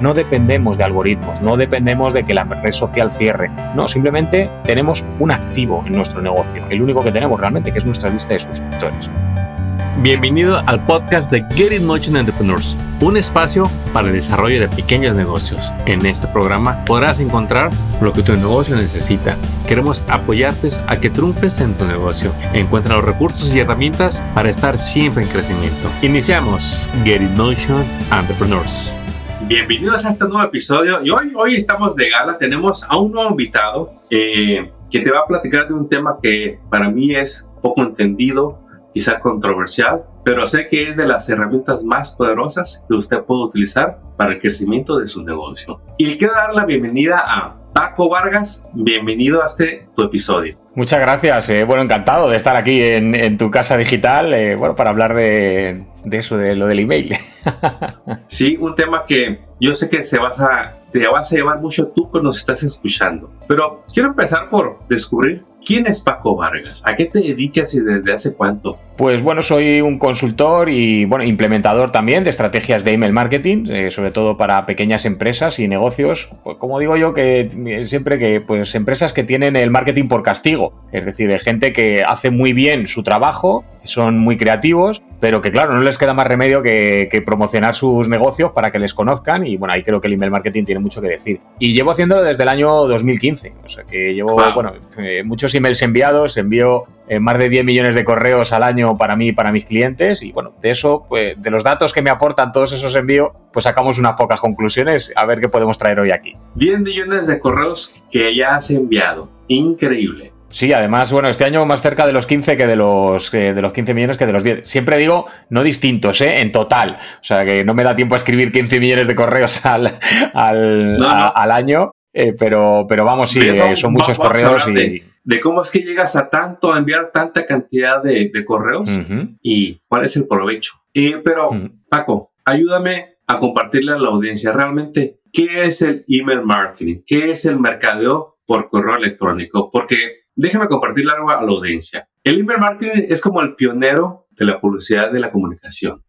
no dependemos de algoritmos, no dependemos de que la red social cierre. No, simplemente tenemos un activo en nuestro negocio, el único que tenemos realmente, que es nuestra lista de suscriptores. Bienvenido al podcast de Get It Motion Entrepreneurs, un espacio para el desarrollo de pequeños negocios. En este programa podrás encontrar lo que tu negocio necesita. Queremos apoyarte a que triunfes en tu negocio. Encuentra los recursos y herramientas para estar siempre en crecimiento. Iniciamos Get It Motion Entrepreneurs. Bienvenidos a este nuevo episodio y hoy, hoy estamos de gala. Tenemos a un nuevo invitado eh, que te va a platicar de un tema que para mí es poco entendido quizá controversial, pero sé que es de las herramientas más poderosas que usted puede utilizar para el crecimiento de su negocio. Y le quiero dar la bienvenida a Paco Vargas, bienvenido a este tu episodio. Muchas gracias, eh, bueno, encantado de estar aquí en, tu casa digital, eh, bueno, para hablar de, de, eso, de lo del email. sí, un tema que yo sé que se vas a, te vas a llevar mucho tú cuando nos estás escuchando, pero quiero empezar por descubrir ¿Quién es Paco Vargas? ¿A qué te dedicas y desde hace cuánto? Pues bueno, soy un consultor y bueno, implementador también de estrategias de email marketing, eh, sobre todo para pequeñas empresas y negocios. Pues como digo yo, que siempre que pues empresas que tienen el marketing por castigo, es decir, de gente que hace muy bien su trabajo, son muy creativos, pero que claro, no les queda más remedio que, promocionar sus negocios para que les conozcan y bueno, ahí creo que el email marketing tiene mucho que decir. Y llevo haciéndolo desde el año 2015, o sea que llevo, bueno, eh, muchos emails enviados, envío eh, más de 10 millones de correos al año para mí y para mis clientes y bueno, de eso, pues de los datos que me aportan todos esos envíos, pues sacamos unas pocas conclusiones a ver qué podemos traer hoy aquí. 10 millones de correos que ya has enviado, increíble. Sí, además, bueno, este año más cerca de los 15 que de los, de los 15 millones que de los 10. Siempre digo, no distintos, ¿eh? En total. O sea, que no me da tiempo a escribir 15 millones de correos al, al, año, eh, pero, pero vamos, sí, eh, son muchos correos y... De, cómo es que llegas a tanto, a enviar tanta cantidad de, correos y cuál es el provecho. pero, Paco, ayúdame a compartirle a la audiencia realmente qué es el email marketing, qué es el mercadeo por correo electrónico, porque déjame compartirle algo a la audiencia. El email marketing es como el pionero de la publicidad de la comunicación.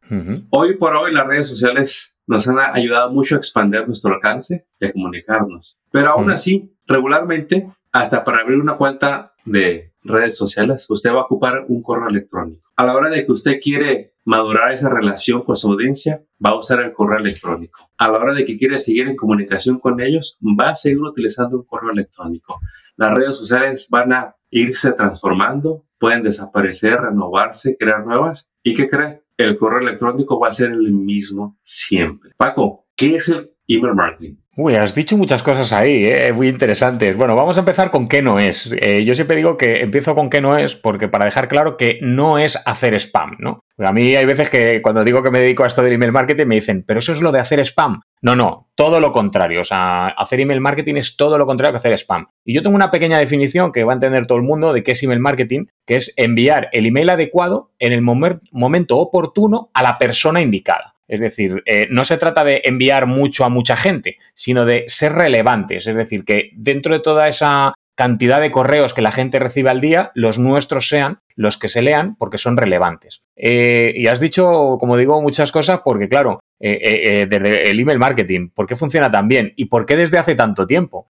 Hoy por hoy las redes sociales nos han ayudado mucho a expandir nuestro alcance y a comunicarnos. Pero aún así, regularmente, hasta para abrir una cuenta de redes sociales, usted va a ocupar un correo electrónico. A la hora de que usted quiere madurar esa relación con su audiencia, va a usar el correo electrónico. A la hora de que quiere seguir en comunicación con ellos, va a seguir utilizando un correo electrónico. Las redes sociales van a irse transformando, pueden desaparecer, renovarse, crear nuevas. ¿Y qué cree? El correo electrónico va a ser el mismo siempre. Paco, ¿qué es el email marketing? Uy, has dicho muchas cosas ahí, ¿eh? muy interesantes. Bueno, vamos a empezar con qué no es. Eh, yo siempre digo que empiezo con qué no es porque para dejar claro que no es hacer spam, ¿no? A mí hay veces que cuando digo que me dedico a esto del email marketing me dicen, pero eso es lo de hacer spam. No, no, todo lo contrario. O sea, hacer email marketing es todo lo contrario que hacer spam. Y yo tengo una pequeña definición que va a entender todo el mundo de qué es email marketing, que es enviar el email adecuado en el momento oportuno a la persona indicada. Es decir, eh, no se trata de enviar mucho a mucha gente, sino de ser relevantes. Es decir, que dentro de toda esa cantidad de correos que la gente recibe al día, los nuestros sean los que se lean porque son relevantes. Eh, y has dicho, como digo, muchas cosas porque, claro, eh, desde el email marketing, ¿por qué funciona tan bien? ¿Y por qué desde hace tanto tiempo?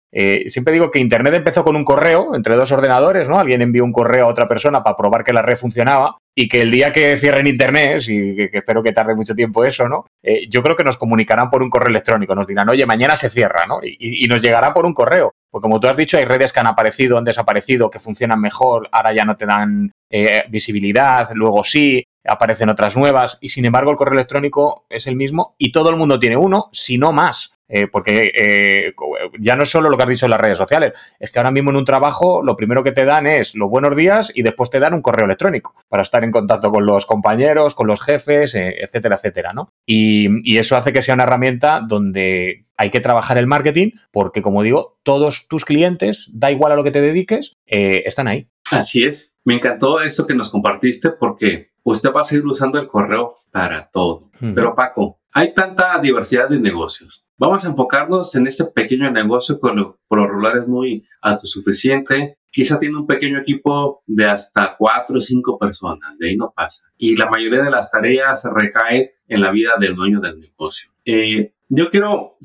siempre digo que Internet empezó con un correo entre dos ordenadores, ¿no? Alguien envió un correo a otra persona para probar que la red funcionaba y que el día que cierren Internet, y que, espero que tarde mucho tiempo eso, ¿no? Eh, yo creo que nos comunicarán por un correo electrónico, nos dirán, oye, mañana se cierra, ¿no? Y, nos llegará por un correo. Porque como tú has dicho, hay redes que han aparecido, han desaparecido, que funcionan mejor, ahora ya no te dan eh, visibilidad, luego sí, aparecen otras nuevas, y sin embargo el correo electrónico es el mismo y todo el mundo tiene uno, si no más. Eh, porque eh, ya no es solo lo que has dicho en las redes sociales, es que ahora mismo en un trabajo lo primero que te dan es los buenos días y después te dan un correo electrónico para estar en contacto con los compañeros, con los jefes, eh, etcétera, etcétera, ¿no? Y, eso hace que sea una herramienta donde hay que trabajar el marketing porque, como digo, todos tus clientes, da igual a lo que te dediques, están ahí. Así es. Me encantó eso que nos compartiste porque usted va a seguir usando el correo para todo. Pero Paco, hay tanta diversidad de negocios. Vamos a enfocarnos en este pequeño negocio que por lo regular es muy autosuficiente, quizá tiene un pequeño equipo de hasta cuatro o cinco personas, de ahí no pasa. Y la mayoría de las tareas recae en la vida del dueño del negocio. Eh, yo quiero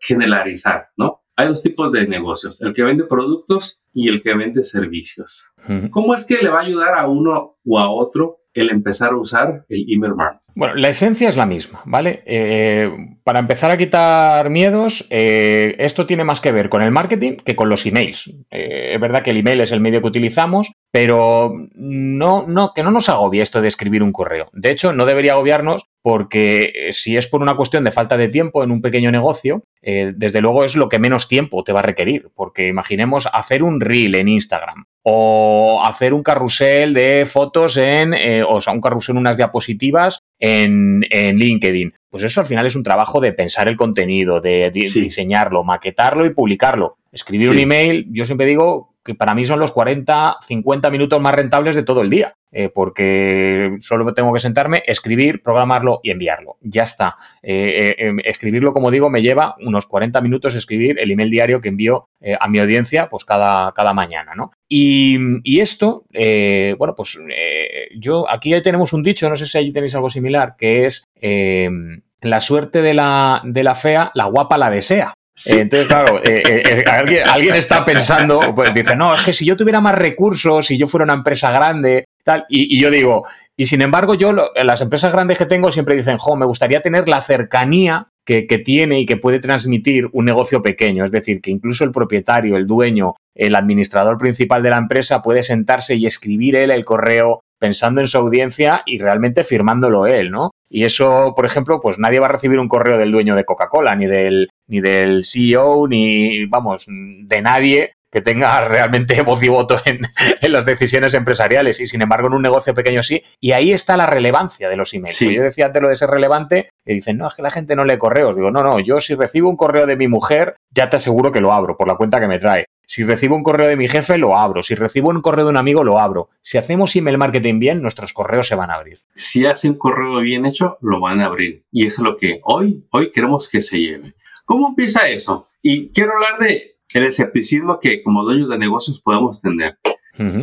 generalizar, ¿no? Hay dos tipos de negocios, el que vende productos y el que vende servicios. ¿Cómo es que le va a ayudar a uno o a otro el empezar a usar el email marketing? Bueno, la esencia es la misma, ¿vale? Eh, para empezar a quitar miedos, eh, esto tiene más que ver con el marketing que con los emails. Eh, es verdad que el email es el medio que utilizamos, pero no, no, que no nos agobie esto de escribir un correo. De hecho, no debería agobiarnos porque si es por una cuestión de falta de tiempo en un pequeño negocio, desde luego es lo que menos tiempo te va a requerir, porque imaginemos hacer un reel en Instagram o hacer un carrusel de fotos en, eh, o sea, un carrusel, unas diapositivas en, en, LinkedIn. Pues eso al final es un trabajo de pensar el contenido, de, diseñarlo, maquetarlo y publicarlo. Escribir un email, yo siempre digo que para mí son los 40, 50 minutos más rentables de todo el día. Eh, porque solo tengo que sentarme, escribir, programarlo y enviarlo. Ya está. Eh, eh, em, escribirlo, como digo, me lleva unos 40 minutos escribir el email diario que envío a mi audiencia pues cada, cada mañana, ¿no? Y, esto, bueno, pues yo aquí tenemos un dicho, no sé si allí tenéis algo similar, que es la suerte de la, de la fea, la guapa la desea. Entonces, claro, alguien, alguien, está pensando, pues dice, no, es que si yo tuviera más recursos, si yo fuera una empresa grande, y, yo digo, y sin embargo, yo, las empresas grandes que tengo siempre dicen, jo, me gustaría tener la cercanía que, tiene y que puede transmitir un negocio pequeño. Es decir, que incluso el propietario, el dueño, el administrador principal de la empresa puede sentarse y escribir él el correo pensando en su audiencia y realmente firmándolo él, ¿no? Y eso, por ejemplo, pues nadie va a recibir un correo del dueño de Coca-Cola, ni del, ni del CEO, ni, vamos, de nadie que tenga realmente voz y voto en, las decisiones empresariales y sin embargo en un negocio pequeño sí. Y ahí está la relevancia de los emails. Yo decía antes lo de ser relevante y dicen, no, es que la gente no lee correos. Digo, no, no, yo si recibo un correo de mi mujer, ya te aseguro que lo abro por la cuenta que me trae. Si recibo un correo de mi jefe, lo abro. Si recibo un correo de un amigo, lo abro. Si hacemos email marketing bien, nuestros correos se van a abrir. Si hace un correo bien hecho, lo van a abrir. Y eso es lo que hoy, hoy queremos que se lleve. ¿Cómo empieza eso? Y quiero hablar de el escepticismo que como dueños de negocios podemos tener.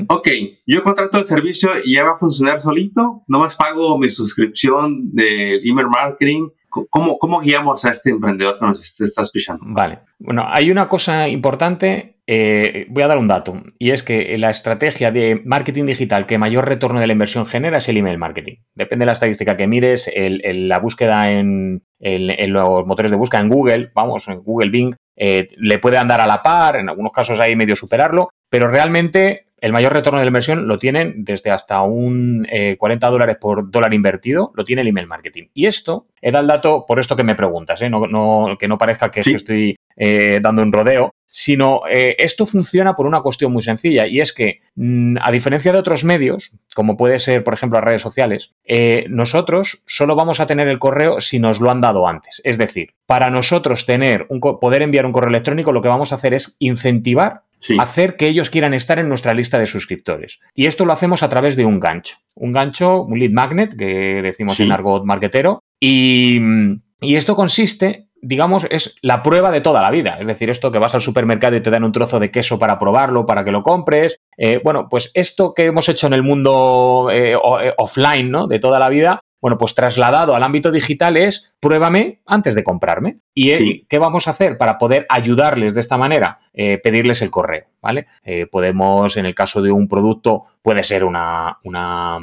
Ok, yo contrato el servicio y ya va a funcionar solito, no más pago mi suscripción de email marketing. ¿Cómo, ¿Cómo guiamos a este emprendedor que nos está escuchando? Vale, bueno, hay una cosa importante, eh, voy a dar un dato, y es que la estrategia de marketing digital que mayor retorno de la inversión genera es el email marketing. Depende de la estadística que mires, la búsqueda en, en, los motores de búsqueda en Google, vamos, en Google Bing, eh, le puede andar a la par, en algunos casos hay medio superarlo, pero realmente el mayor retorno de la inversión lo tienen desde hasta un 40 eh, dólares por dólar invertido, lo tiene el email marketing. Y esto, he dado el dato por esto que me preguntas, ¿eh? no, que no parezca que, estoy dando un rodeo, sino esto funciona por una cuestión muy sencilla y es que, mm, a diferencia de otros medios, como puede ser, por ejemplo, las redes sociales, nosotros solo vamos a tener el correo si nos lo han dado antes. Es decir, para nosotros tener un, poder enviar un correo electrónico, lo que vamos a hacer es incentivar, hacer que ellos quieran estar en nuestra lista de suscriptores. Y esto lo hacemos a través de un gancho. Un gancho, un lead magnet, que decimos en argot marketero. Y, esto consiste digamos, es la prueba de toda la vida. Es decir, esto que vas al supermercado y te dan un trozo de queso para probarlo, para que lo compres. Eh, bueno, pues esto que hemos hecho en el mundo eh, eh, offline, ¿no? De toda la vida, bueno, pues trasladado al ámbito digital es pruébame antes de comprarme. ¿Y qué vamos a hacer para poder ayudarles de esta manera? Eh, pedirles el correo, ¿vale? Eh, podemos, en el caso de un producto, puede ser una, una,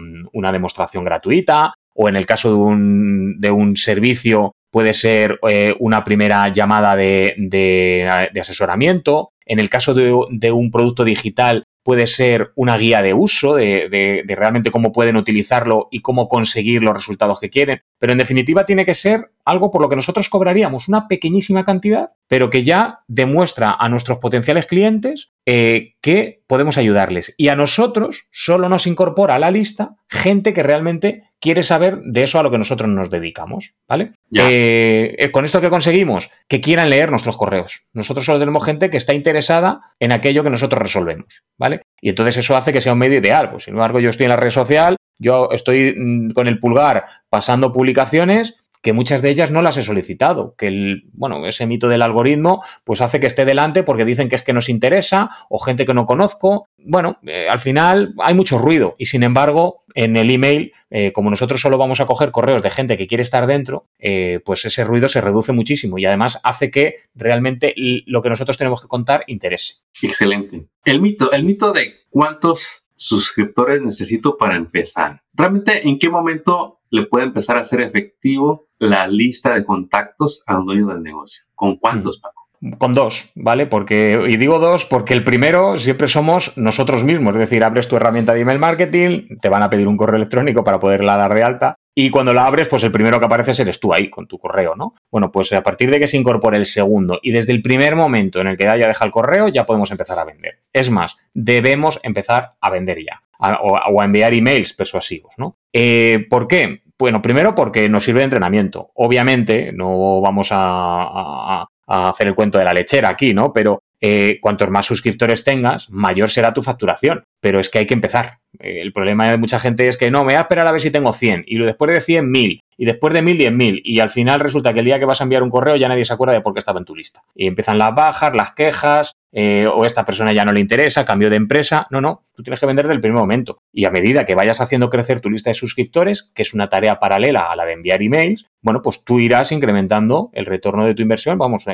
demostración gratuita o en el caso de un, de un servicio puede ser eh, una primera llamada de, asesoramiento. En el caso de, un producto digital puede ser una guía de uso de, realmente cómo pueden utilizarlo y cómo conseguir los resultados que quieren. Pero en definitiva tiene que ser algo por lo que nosotros cobraríamos una pequeñísima cantidad, pero que ya demuestra a nuestros potenciales clientes eh, que podemos ayudarles. Y a nosotros solo nos incorpora a la lista gente que realmente quiere saber de eso a lo que nosotros nos dedicamos, ¿vale? Eh, eh, con esto que conseguimos, que quieran leer nuestros correos. Nosotros solo tenemos gente que está interesada en aquello que nosotros resolvemos, ¿vale? Y entonces eso hace que sea un medio ideal. Pues sin embargo, yo estoy en la red social, yo estoy mm, con el pulgar pasando publicaciones que muchas de ellas no las he solicitado, que el, bueno, ese mito del algoritmo pues hace que esté delante porque dicen que es que nos interesa o gente que no conozco. Bueno, eh, al final hay mucho ruido y sin embargo en el email, eh, como nosotros solo vamos a coger correos de gente que quiere estar dentro, eh, pues ese ruido se reduce muchísimo y además hace que realmente lo que nosotros tenemos que contar interese. Excelente. El mito, el mito de cuántos suscriptores necesito para empezar. Realmente, ¿en qué momento le puede empezar a ser efectivo la lista de contactos a un dueño del negocio? ¿Con cuántos, mm. Paco? Con dos, ¿vale? Porque, y digo dos porque el primero siempre somos nosotros mismos, es decir, abres tu herramienta de email marketing, te van a pedir un correo electrónico para poderla dar de alta y cuando la abres, pues el primero que aparece eres tú ahí con tu correo, ¿no? Bueno, pues a partir de que se incorpore el segundo y desde el primer momento en el que ya deja el correo, ya podemos empezar a vender. Es más, debemos empezar a vender ya o, a enviar emails persuasivos, ¿no? Eh, ¿Por qué? Bueno, primero porque nos sirve de entrenamiento. Obviamente, no vamos a, hacer el cuento de la lechera aquí, ¿no? Pero eh, cuantos más suscriptores tengas, mayor será tu facturación. Pero es que hay que empezar. Eh, el problema de mucha gente es que no, me voy a esperar a ver si tengo 100 y después de 100, 1000 y después de 1000, 10.000 y al final resulta que el día que vas a enviar un correo ya nadie se acuerda de por qué estaba en tu lista. Y empiezan las bajas, las quejas, eh, o esta persona ya no le interesa, cambio de empresa. No, no, tú tienes que vender del primer momento. Y a medida que vayas haciendo crecer tu lista de suscriptores, que es una tarea paralela a la de enviar emails, bueno, pues tú irás incrementando el retorno de tu inversión, vamos,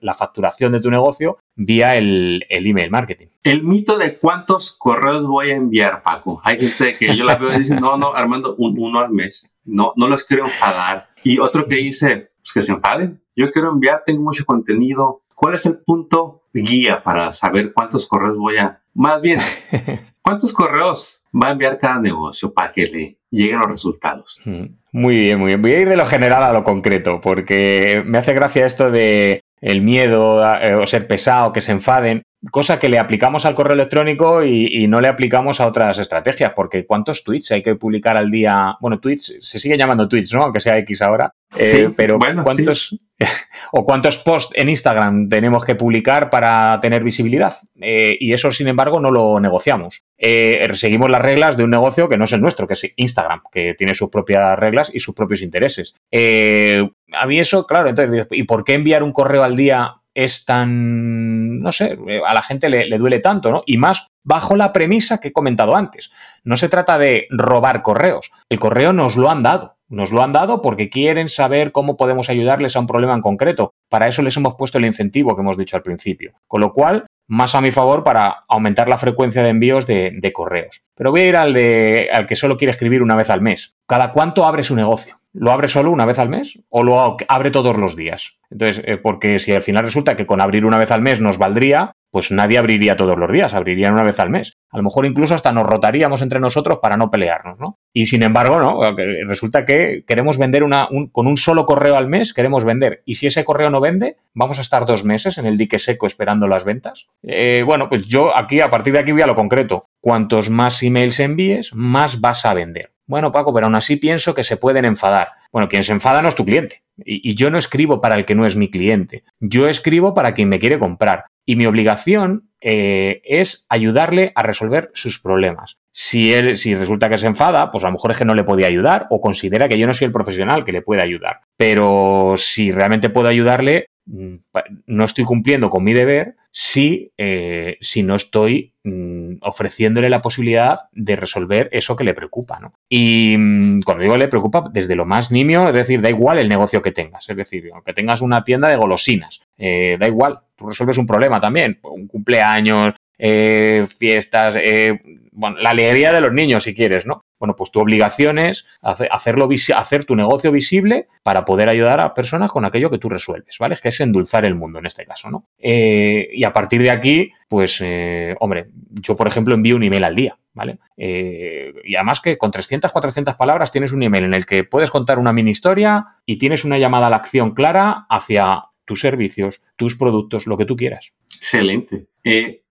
la facturación de tu negocio vía el, el email marketing. El mito de cuántos correos voy a enviar, Paco. Hay gente que yo la veo y dice, no, no, Armando, uno al mes. No, no los quiero enfadar. Y otro que dice, pues que se enfaden. Yo quiero enviar, tengo mucho contenido. ¿Cuál es el punto guía para saber cuántos correos voy a... Más bien, ¿cuántos correos va a enviar cada negocio para que le lleguen los resultados? Muy bien, muy bien. Voy a ir de lo general a lo concreto, porque me hace gracia esto de el miedo eh, o ser pesado, que se enfaden cosa que le aplicamos al correo electrónico y, no le aplicamos a otras estrategias, porque ¿cuántos tweets hay que publicar al día? Bueno, tweets, se sigue llamando tweets, ¿no? Aunque sea X ahora. Eh, pero ¿cuántos o cuántos posts en Instagram tenemos que publicar para tener visibilidad? Eh, y eso, sin embargo, no lo negociamos. Eh, seguimos las reglas de un negocio que no es el nuestro, que es Instagram, que tiene sus propias reglas y sus propios intereses. a mí eso, claro, entonces, ¿y por qué enviar un correo al día es tan, no sé, a la gente le, duele tanto, ¿no? Y más bajo la premisa que he comentado antes. No se trata de robar correos. El correo nos lo han dado. Nos lo han dado porque quieren saber cómo podemos ayudarles a un problema en concreto. Para eso les hemos puesto el incentivo que hemos dicho al principio. Con lo cual, más a mi favor para aumentar la frecuencia de envíos de, de correos. Pero voy a ir al, de, al que solo quiere escribir una vez al mes. ¿Cada cuánto abre su negocio? ¿Lo abre solo una vez al mes o lo abre todos los días? Entonces, eh, porque si al final resulta que con abrir una vez al mes nos valdría, pues nadie abriría todos los días, abrirían una vez al mes. A lo mejor incluso hasta nos rotaríamos entre nosotros para no pelearnos, ¿no? Y sin embargo, no, resulta que queremos vender una, con un solo correo al mes, queremos vender. Y si ese correo no vende, vamos a estar dos meses en el dique seco esperando las ventas. Eh, bueno, pues yo aquí, a partir de aquí voy a lo concreto. Cuantos más emails envíes, más vas a vender. Bueno, Paco, pero aún así pienso que se pueden enfadar. Bueno, quien se enfada no es tu cliente. Y, yo no escribo para el que no es mi cliente. Yo escribo para quien me quiere comprar. Y mi obligación eh, es ayudarle a resolver sus problemas. Si él, si resulta que se enfada, pues a lo mejor es que no le puede ayudar o considera que yo no soy el profesional que le puede ayudar. Pero si realmente puedo ayudarle, no estoy cumpliendo con mi deber si, eh, si no estoy mm, ofreciéndole la posibilidad de resolver eso que le preocupa. ¿no? Y mm, cuando digo le preocupa, desde lo más nimio, es decir, da igual el negocio que tengas. Es decir, aunque tengas una tienda de golosinas, eh, da igual, tú resuelves un problema también, un cumpleaños, eh, fiestas, bueno, la alegría de los niños, si quieres, ¿no? Bueno, pues tu obligación es hacer tu negocio visible para poder ayudar a personas con aquello que tú resuelves, ¿vale? Es que es endulzar el mundo en este caso, ¿no? Eh, y a partir de aquí, pues, eh, hombre, yo, por ejemplo, envío un email al día, ¿vale? Eh, y además que con 300, 400 palabras tienes un email en el que puedes contar una mini historia y tienes una llamada a la acción clara hacia tus servicios, tus productos, lo que tú quieras. Excelente.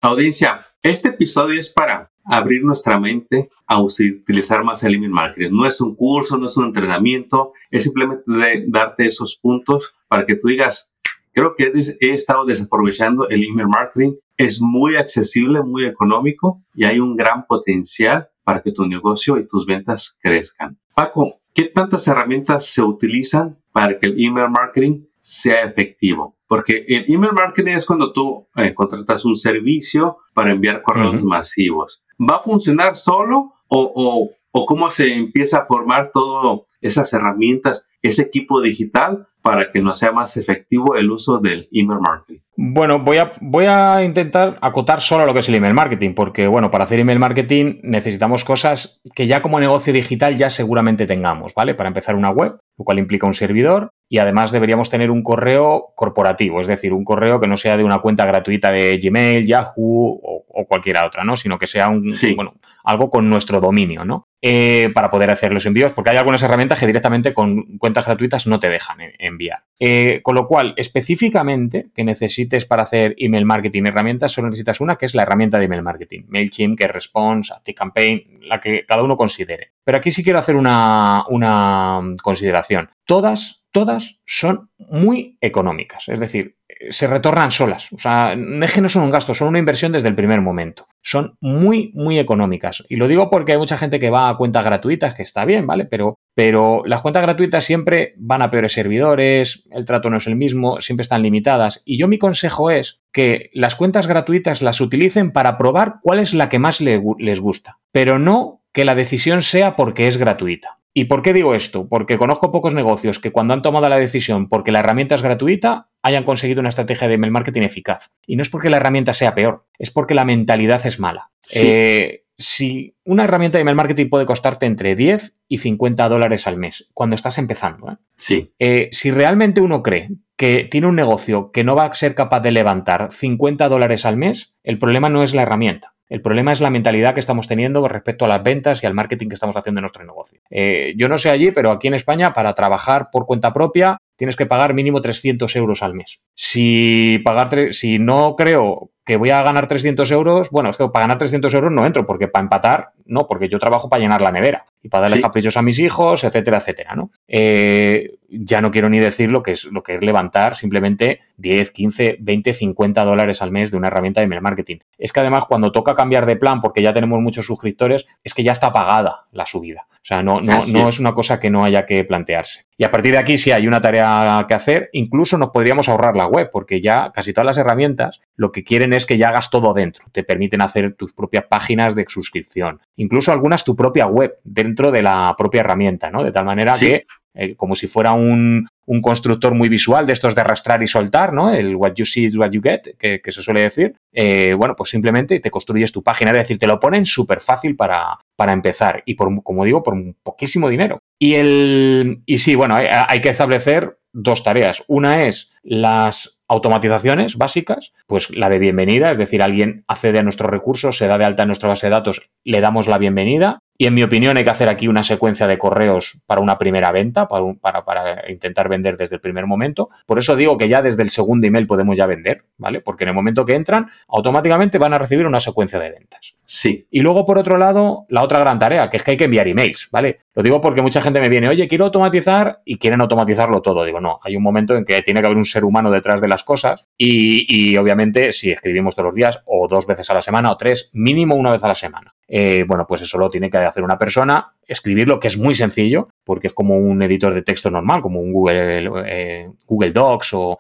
audiencia, este episodio es para abrir nuestra mente a utilizar más el email marketing. No es un curso, no es un entrenamiento, es simplemente de darte esos puntos para que tú digas, creo que he estado desaprovechando el email marketing, es muy accesible, muy económico y hay un gran potencial para que tu negocio y tus ventas crezcan. Paco, ¿qué tantas herramientas se utilizan para que el email marketing sea efectivo? Porque el email marketing es cuando tú eh, contratas un servicio para enviar correos masivos. ¿Va a funcionar solo o, cómo se empieza a formar todas esas herramientas, ese equipo digital para que no sea más efectivo el uso del email marketing? Bueno, voy a, voy a intentar acotar solo lo que es el email marketing, porque bueno, para hacer email marketing necesitamos cosas que ya como negocio digital ya seguramente tengamos, ¿vale? Para empezar una web, lo cual implica un servidor y además deberíamos tener un correo corporativo, es decir, un correo que no sea de una cuenta gratuita de Gmail, Yahoo o, o cualquiera otra, ¿no? Sino que sea un, bueno, algo con nuestro dominio, ¿no? Eh, para poder hacer los envíos, porque hay algunas herramientas que directamente con cuentas gratuitas no te dejan enviar. Eh, con lo cual, específicamente, que necesites para hacer email marketing herramientas, solo necesitas una, que es la herramienta de email marketing. MailChimp, que Response, ActiveCampaign, la que cada uno considere. Pero aquí sí quiero hacer una, una consideración. Todas, todas son muy económicas. Es decir, se retornan solas. O sea, es que no son un gasto, son una inversión desde el primer momento. Son muy, muy económicas. Y lo digo porque hay mucha gente que va a cuentas gratuitas, que está bien, ¿vale? Pero, pero las cuentas gratuitas siempre van a peores servidores, el trato no es el mismo, siempre están limitadas. Y yo mi consejo es que las cuentas gratuitas las utilicen para probar cuál es la que más les gusta, pero no que la decisión sea porque es gratuita. ¿Y por qué digo esto? Porque conozco pocos negocios que cuando han tomado la decisión porque la herramienta es gratuita, hayan conseguido una estrategia de email marketing eficaz. Y no es porque la herramienta sea peor, es porque la mentalidad es mala. Eh, si una herramienta de email marketing puede costarte entre 10 y 50 dólares al mes cuando estás empezando. ¿eh? Sí. Eh, si realmente uno cree que tiene un negocio que no va a ser capaz de levantar 50 dólares al mes, el problema no es la herramienta. El problema es la mentalidad que estamos teniendo con respecto a las ventas y al marketing que estamos haciendo en nuestro negocio. Eh, yo no sé allí, pero aquí en España, para trabajar por cuenta propia, tienes que pagar mínimo 300 euros al mes. Si, pagar si no creo que voy a ganar 300 euros, bueno, es que para ganar 300 euros no entro, porque para empatar, no, porque yo trabajo para llenar la nevera y para darle caprichos a mis hijos, etcétera, etcétera, ¿no? Eh, ya no quiero ni decir lo que es lo que es levantar simplemente 10, 15, 20, 50 dólares al mes de una herramienta de email marketing. Es que además cuando toca cambiar de plan porque ya tenemos muchos suscriptores, es que ya está pagada la subida. O sea, no, no, no es una cosa que no haya que plantearse. Y a partir de aquí, si hay una tarea que hacer, incluso nos podríamos ahorrar la web, porque ya casi todas las herramientas lo que quieren es que ya hagas todo dentro. Te permiten hacer tus propias páginas de suscripción. Incluso algunas tu propia web dentro de la propia herramienta, ¿no? De tal manera que eh, como si fuera un, constructor muy visual de estos de arrastrar y soltar, ¿no? El what you see is what you get, que, se suele decir. Eh, bueno, pues simplemente te construyes tu página, es decir, te lo ponen súper fácil para, para empezar y, por, como digo, por poquísimo dinero. Y, el, y sí, bueno, hay, hay que establecer dos tareas. Una es las automatizaciones básicas, pues la de bienvenida, es decir, alguien accede a nuestros recursos, se da de alta en nuestra base de datos, le damos la bienvenida. Y en mi opinión hay que hacer aquí una secuencia de correos para una primera venta, para, para, intentar vender desde el primer momento. Por eso digo que ya desde el segundo email podemos ya vender, ¿vale? Porque en el momento que entran, automáticamente van a recibir una secuencia de ventas. Sí. Y luego, por otro lado, la otra gran tarea, que es que hay que enviar emails, ¿vale? Lo digo porque mucha gente me viene, oye, quiero automatizar y quieren automatizarlo todo. Digo, no, hay un momento en que tiene que haber un ser humano detrás de las cosas y, obviamente si escribimos todos los días o dos veces a la semana o tres, mínimo una vez a la semana. Eh, bueno, pues eso lo tiene que hacer una persona, escribirlo, que es muy sencillo, porque es como un editor de texto normal, como un Google, eh, Google Docs o,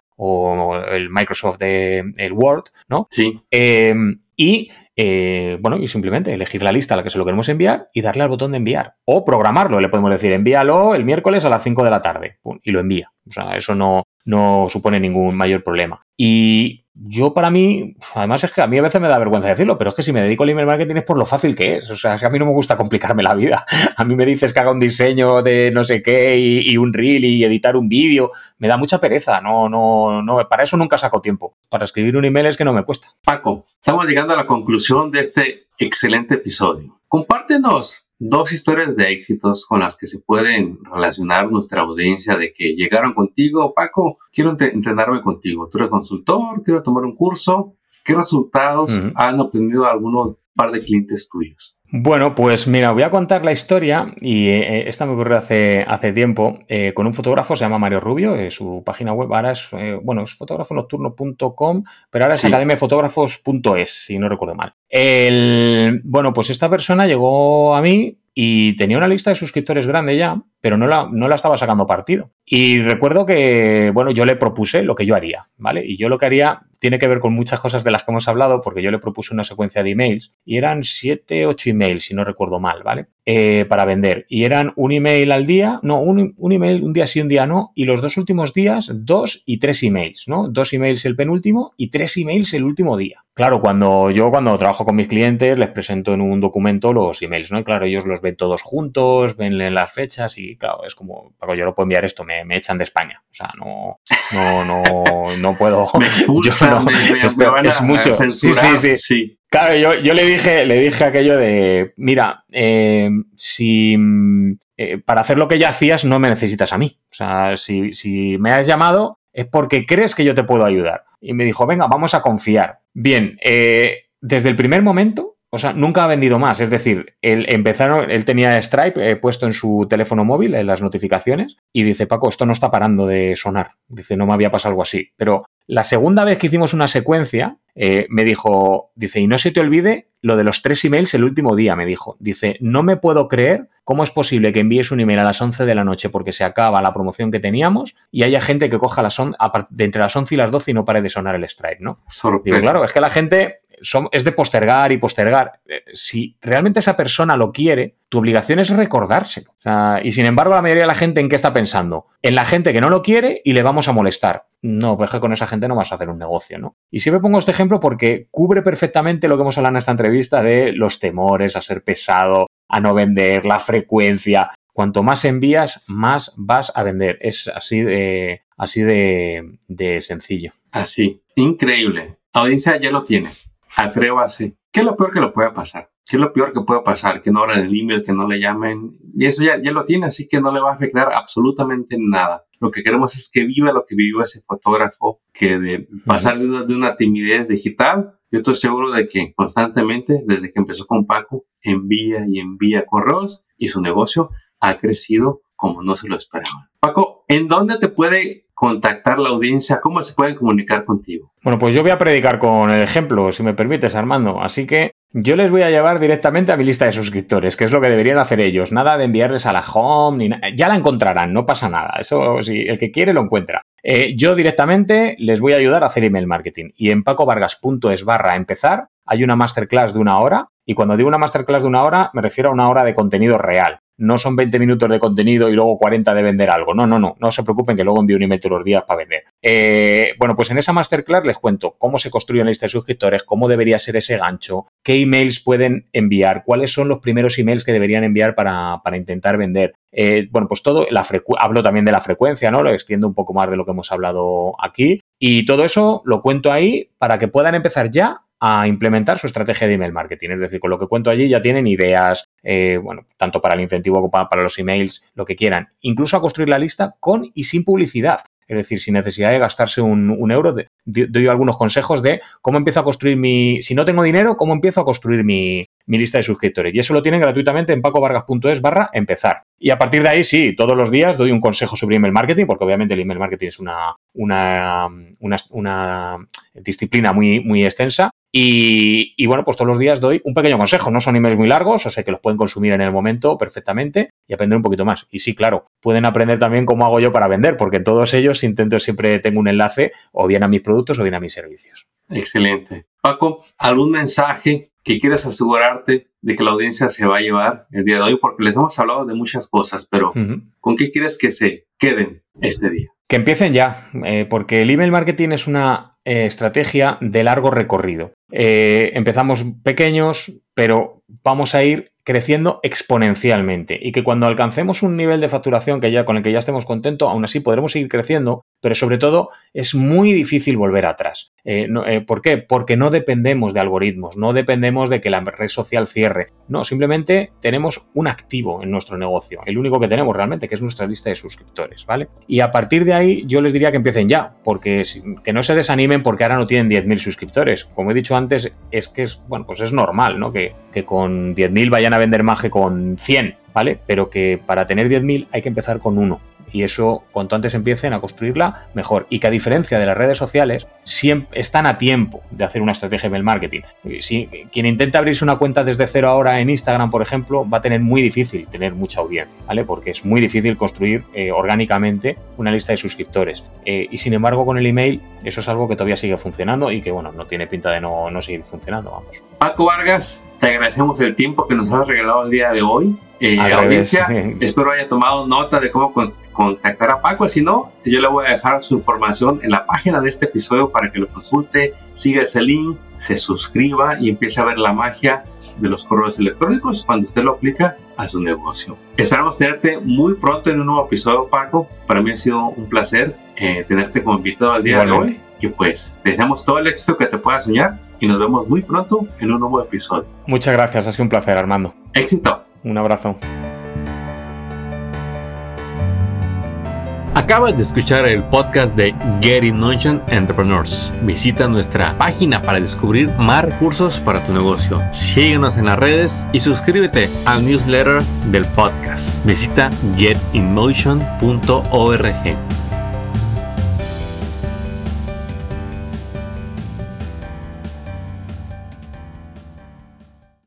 el Microsoft de, el Word, ¿no? Sí. Eh, y eh, bueno, y simplemente elegir la lista a la que se lo queremos enviar y darle al botón de enviar. O programarlo, le podemos decir, envíalo el miércoles a las 5 de la tarde. y lo envía. O sea, eso no, no supone ningún mayor problema. Y yo para mí, además es que a mí a veces me da vergüenza decirlo, pero es que si me dedico al email marketing es por lo fácil que es. O sea, es que a mí no me gusta complicarme la vida. A mí me dices que haga un diseño de no sé qué y, un reel y editar un vídeo. Me da mucha pereza. No, no, no. Para eso nunca saco tiempo. Para escribir un email es que no me cuesta. Paco, estamos llegando a la conclusión de este excelente episodio. Compártenos dos historias de éxitos con las que se pueden relacionar nuestra audiencia de que llegaron contigo, Paco, quiero entrenarme contigo, tú eres consultor, quiero tomar un curso, ¿qué resultados han obtenido algunos par de clientes tuyos? Bueno, pues mira, voy a contar la historia y eh, esta me ocurrió hace, hace tiempo eh, con un fotógrafo, se llama Mario Rubio, eh, su página web ahora es, bueno, es fotógrafonocturno.com, pero ahora es academiafotógrafos.es, si no recuerdo mal. El, bueno, pues esta persona llegó a mí y tenía una lista de suscriptores grande ya, pero no la, no la estaba sacando partido. Y recuerdo que, bueno, yo le propuse lo que yo haría, ¿vale? Y yo lo que haría tiene que ver con muchas cosas de las que hemos hablado, porque yo le propuse una secuencia de emails y eran 7, 8 emails, si no recuerdo mal, ¿vale? Eh, para vender. Y eran un email al día, no, un, un, email un día sí, un día no, y los dos últimos días, dos y tres emails, ¿no? Dos emails el penúltimo y tres emails el último día. Claro, cuando yo cuando trabajo con mis clientes les presento en un documento los emails, ¿no? Y claro, ellos los ven todos juntos, ven las fechas y claro, es como, Paco, yo no puedo enviar esto, me, me echan de España. O sea, no, no, no, no puedo. me expulsan, me, van a es mucho. Censurar, sí, sí, sí. Claro, yo, yo, le dije, le dije aquello de, mira, eh, si eh, para hacer lo que ya hacías no me necesitas a mí. O sea, si, si me has llamado es porque crees que yo te puedo ayudar. Y me dijo, venga, vamos a confiar. Bien, eh, desde el primer momento o sea, nunca ha vendido más. Es decir, él empezaron, él tenía Stripe eh, puesto en su teléfono móvil, en las notificaciones, y dice, Paco, esto no está parando de sonar. Dice, no me había pasado algo así. Pero la segunda vez que hicimos una secuencia, eh, me dijo, dice, y no se te olvide lo de los tres emails el último día, me dijo. Dice, no me puedo creer cómo es posible que envíes un email a las 11 de la noche porque se acaba la promoción que teníamos y haya gente que coja las de entre las 11 y las 12 y no pare de sonar el Stripe, ¿no? Digo, claro, es que la gente es de postergar y postergar. Eh, si realmente esa persona lo quiere, tu obligación es recordárselo. y sin embargo, la mayoría de la gente en qué está pensando? En la gente que no lo quiere y le vamos a molestar. No, pues que con esa gente no vas a hacer un negocio, ¿no? Y siempre pongo este ejemplo porque cubre perfectamente lo que hemos hablado en esta entrevista de los temores a ser pesado, a no vender, la frecuencia. Cuanto más envías, más vas a vender. Es así de, así de, de sencillo. Así. Increíble. Audiencia ya lo tiene atrévase. ¿Qué es lo peor que lo pueda pasar? ¿Qué es lo peor que puede pasar? Que no abran el email, que no le llamen. Y eso ya, ya lo tiene, así que no le va a afectar absolutamente nada. Lo que queremos es que viva lo que vivió ese fotógrafo, que de pasar de una, de una timidez digital, yo estoy seguro de que constantemente, desde que empezó con Paco, envía y envía correos y su negocio ha crecido como no se lo esperaban. Paco, ¿en dónde te puede contactar la audiencia? ¿Cómo se pueden comunicar contigo? Bueno, pues yo voy a predicar con el ejemplo, si me permites, Armando. Así que yo les voy a llevar directamente a mi lista de suscriptores, que es lo que deberían hacer ellos. Nada de enviarles a la home, ni nada. Ya la encontrarán, no pasa nada. Eso sí, el que quiere lo encuentra. Eh, yo directamente les voy a ayudar a hacer email marketing. Y en pacovargas.es barra empezar hay una masterclass de una hora. Y cuando digo una masterclass de una hora, me refiero a una hora de contenido real no son 20 minutos de contenido y luego 40 de vender algo. No, no, no, no se preocupen que luego envío un email todos los días para vender. Eh, bueno, pues en esa masterclass les cuento cómo se construye una lista de suscriptores, cómo debería ser ese gancho, qué emails pueden enviar, cuáles son los primeros emails que deberían enviar para, intentar vender. Eh, bueno, pues todo, la hablo también de la frecuencia, ¿no? Lo extiendo un poco más de lo que hemos hablado aquí. Y todo eso lo cuento ahí para que puedan empezar ya a implementar su estrategia de email marketing. Es decir, con lo que cuento allí ya tienen ideas, eh, bueno, tanto para el incentivo como para, los emails, lo que quieran. Incluso a construir la lista con y sin publicidad. Es decir, sin necesidad de gastarse un, euro, doy algunos consejos de cómo empiezo a construir mi... Si no tengo dinero, cómo empiezo a construir mi, lista de suscriptores. Y eso lo tienen gratuitamente en pacovargas.es barra empezar. Y a partir de ahí, sí, todos los días doy un consejo sobre email marketing, porque obviamente el email marketing es una, una, una, disciplina muy extensa. Y, bueno, pues todos los días doy un pequeño consejo. No son emails muy largos, o sea que los pueden consumir en el momento perfectamente y aprender un poquito más. Y sí, claro, pueden aprender también cómo hago yo para vender, porque en todos ellos intento siempre tengo un enlace o bien a mis productos o bien a mis servicios. Excelente. Paco, ¿algún mensaje que quieras asegurarte de que la audiencia se va a llevar el día de hoy? Porque les hemos hablado de muchas cosas, pero ¿con qué quieres que se queden este día? Que empiecen ya, eh, porque el email marketing es una eh, estrategia de largo recorrido. Eh, empezamos pequeños, pero vamos a ir creciendo exponencialmente y que cuando alcancemos un nivel de facturación que ya con el que ya estemos contentos, aún así podremos seguir creciendo, pero sobre todo es muy difícil volver atrás. Eh, eh, ¿Por qué? Porque no dependemos de algoritmos, no dependemos de que la red social cierre. No, simplemente tenemos un activo en nuestro negocio, el único que tenemos realmente, que es nuestra lista de suscriptores, ¿vale? Y a partir de ahí yo les diría que empiecen ya, porque que no se desanimen porque ahora no tienen 10.000 suscriptores. Como he dicho antes, es que es, bueno, pues es normal, ¿no? Que, que con 10.000 vayan a vender más que con 100, ¿vale? Pero que para tener 10.000 hay que empezar con uno y eso cuanto antes empiecen a construirla, mejor. Y que a diferencia de las redes sociales, siempre están a tiempo de hacer una estrategia de marketing. Si quien intenta abrirse una cuenta desde cero ahora en Instagram, por ejemplo, va a tener muy difícil tener mucha audiencia, ¿vale? Porque es muy difícil construir eh, orgánicamente una lista de suscriptores. Eh, y sin embargo, con el email, eso es algo que todavía sigue funcionando y que, bueno, no tiene pinta de no, no seguir funcionando, vamos. Paco Vargas, te agradecemos el tiempo que nos has regalado el día de hoy. Eh, audiencia, espero haya tomado nota de cómo contactar a Paco. Si no, yo le voy a dejar su información en la página de este episodio para que lo consulte, siga ese link, se suscriba y empiece a ver la magia de los correos electrónicos cuando usted lo aplica a su negocio. Esperamos tenerte muy pronto en un nuevo episodio, Paco. Para mí ha sido un placer eh, tenerte como invitado al día de hoy. Y pues, deseamos todo el éxito que te pueda soñar y nos vemos muy pronto en un nuevo episodio. Muchas gracias, ha sido un placer, Armando. Éxito. Un abrazo. Acabas de escuchar el podcast de Get in Motion Entrepreneurs. Visita nuestra página para descubrir más recursos para tu negocio. Síguenos en las redes y suscríbete al newsletter del podcast. Visita getinmotion.org.